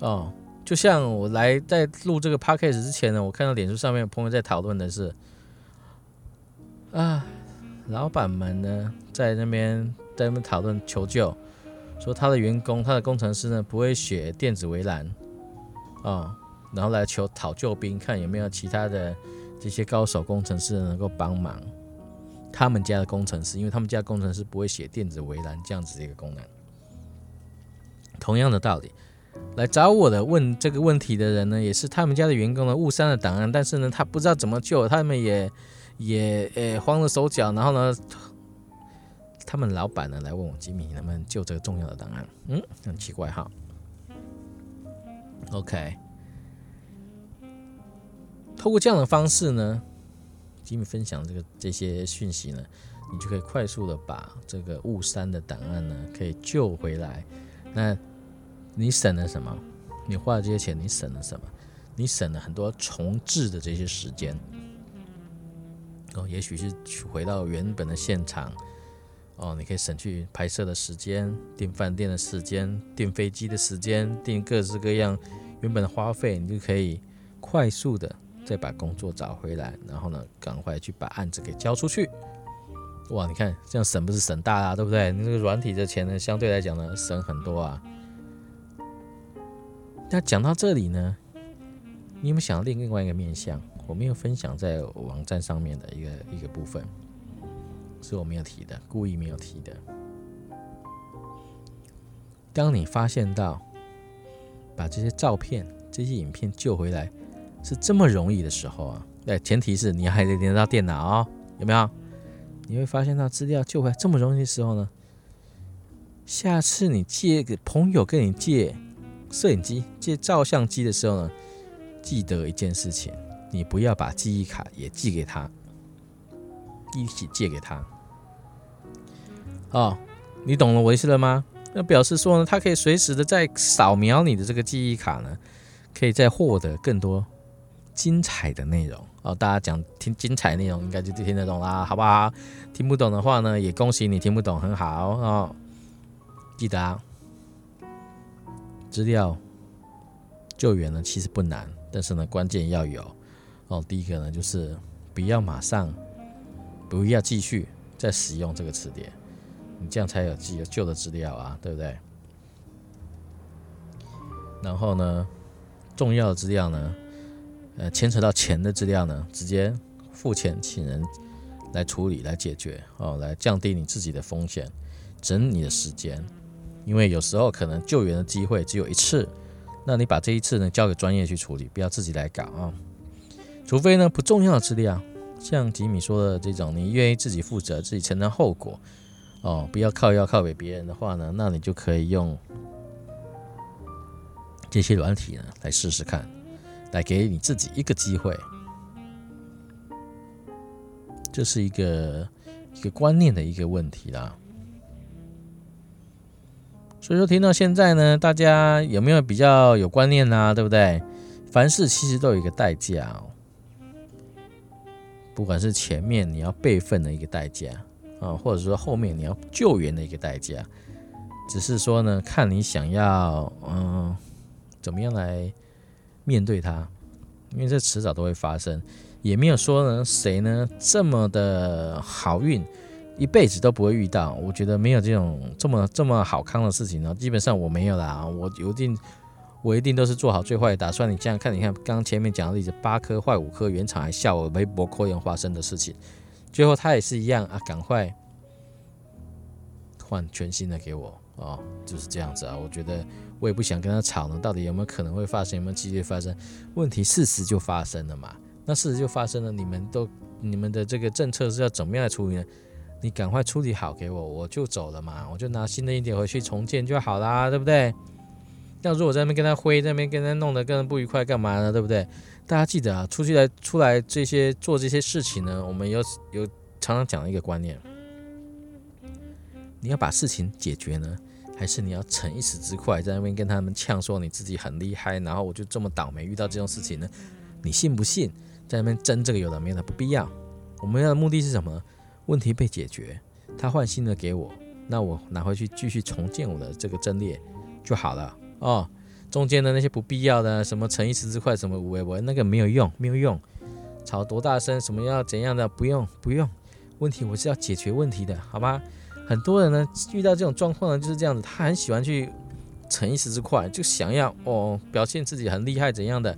哦，就像我来在录这个 podcast 之前呢，我看到脸书上面有朋友在讨论的是啊，老板们呢在那边在那边讨论求救，说他的员工他的工程师呢不会写电子围栏啊，然后来求讨救兵，看有没有其他的。这些高手工程师能够帮忙，他们家的工程师，因为他们家工程师不会写电子围栏这样子的一个功能。同样的道理，来找我的问这个问题的人呢，也是他们家的员工呢误删了档案，但是呢，他不知道怎么救，他们也也呃慌了手脚，然后呢，他们老板呢来问我吉米能不能救这个重要的档案，嗯，很奇怪哈。OK。透过这样的方式呢，吉米分享这个这些讯息呢，你就可以快速的把这个误删的档案呢，可以救回来。那你省了什么？你花了这些钱，你省了什么？你省了很多重置的这些时间。哦，也许是回到原本的现场。哦，你可以省去拍摄的时间、订饭店的时间、订飞机的时间、订各式各样原本的花费，你就可以快速的。再把工作找回来，然后呢，赶快去把案子给交出去。哇，你看这样省不是省大啦，对不对？你这个软体的钱呢，相对来讲呢，省很多啊。那讲到这里呢，你有没有想到另另外一个面向？我没有分享在网站上面的一个一个部分，是我没有提的，故意没有提的。当你发现到把这些照片、这些影片救回来。是这么容易的时候啊，对，前提是你还得连到电脑哦，有没有？你会发现到资料救回来这么容易的时候呢，下次你借个朋友跟你借摄影机、借照相机的时候呢，记得一件事情，你不要把记忆卡也寄给他，一起借给他。哦，你懂了我意思了吗？那表示说呢，他可以随时的在扫描你的这个记忆卡呢，可以再获得更多。精彩的内容哦，大家讲听精彩内容应该就听得懂啦，好不好？听不懂的话呢，也恭喜你听不懂，很好哦。记得啊，资料救援呢其实不难，但是呢关键要有哦。第一个呢就是不要马上不要继续再使用这个词典，你这样才有记有旧的资料啊，对不对？然后呢，重要的资料呢？呃，牵扯到钱的资料呢，直接付钱请人来处理、来解决哦，来降低你自己的风险，省你的时间。因为有时候可能救援的机会只有一次，那你把这一次呢交给专业去处理，不要自己来搞啊。除非呢不重要的资料，像吉米说的这种，你愿意自己负责、自己承担后果哦，不要靠要靠给别人的话呢，那你就可以用这些软体呢来试试看。来给你自己一个机会，这是一个一个观念的一个问题啦。所以说，听到现在呢，大家有没有比较有观念呢？对不对？凡事其实都有一个代价哦，不管是前面你要备份的一个代价啊，或者说后面你要救援的一个代价，只是说呢，看你想要嗯怎么样来。面对它，因为这迟早都会发生，也没有说呢谁呢这么的好运，一辈子都不会遇到。我觉得没有这种这么这么好康的事情呢，基本上我没有啦。我一定我一定都是做好最坏的打算。你这样看，你看刚前面讲的例子，八颗坏五颗，原厂还笑我微博扩延发生的事情，最后他也是一样啊，赶快换全新的给我哦，就是这样子啊。我觉得我也不想跟他吵呢，到底有没有可能会发生，有没有机会发生？问题事实就发生了嘛。那事实就发生了，你们都你们的这个政策是要怎么样来处理呢？你赶快处理好给我，我就走了嘛，我就拿新的一点回去重建就好啦，对不对？要如果在那边跟他挥，在那边跟他弄得跟不愉快，干嘛呢？对不对？大家记得啊，出去来出来这些做这些事情呢，我们有有常常讲的一个观念，你要把事情解决呢，还是你要逞一时之快，在那边跟他们呛说你自己很厉害，然后我就这么倒霉遇到这种事情呢？你信不信？在那边争这个有的没的，不必要。我们要的目的是什么？问题被解决，他换新的给我，那我拿回去继续重建我的这个阵列就好了哦。中间的那些不必要的什么乘一时之快，什么五维，那个没有用，没有用。吵多大声，什么要怎样的，不用不用。问题我是要解决问题的，好吧？很多人呢遇到这种状况呢就是这样子，他很喜欢去乘一时之快，就想要哦表现自己很厉害怎样的，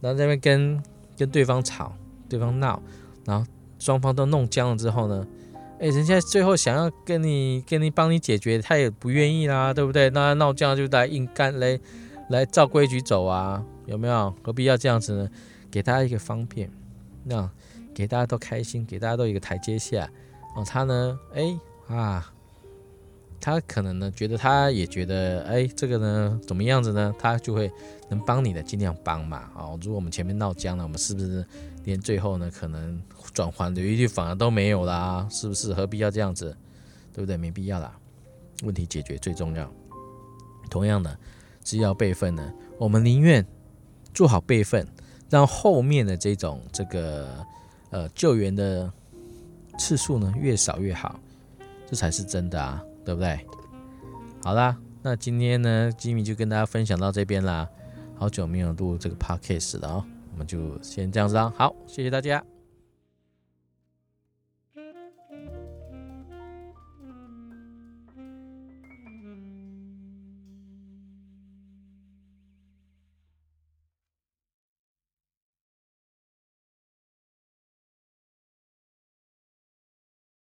然后在那边跟。跟对方吵，对方闹，然后双方都弄僵了之后呢，哎，人家最后想要跟你跟你帮你解决，他也不愿意啦，对不对？那闹僵就来硬干嘞，来照规矩走啊，有没有？何必要这样子呢？给大家一个方便，那给大家都开心，给大家都一个台阶下。哦，他呢，哎啊。他可能呢，觉得他也觉得，哎，这个呢，怎么样子呢？他就会能帮你的，尽量帮嘛。哦，如果我们前面闹僵了，我们是不是连最后呢，可能转换的一句反而都没有啦？是不是？何必要这样子？对不对？没必要啦。问题解决最重要。同样的，只要备份呢，我们宁愿做好备份，让后面的这种这个呃救援的次数呢越少越好，这才是真的啊。对不对？好啦，那今天呢，吉米就跟大家分享到这边啦。好久没有录这个 podcast 了哦，我们就先这样子啦。好，谢谢大家。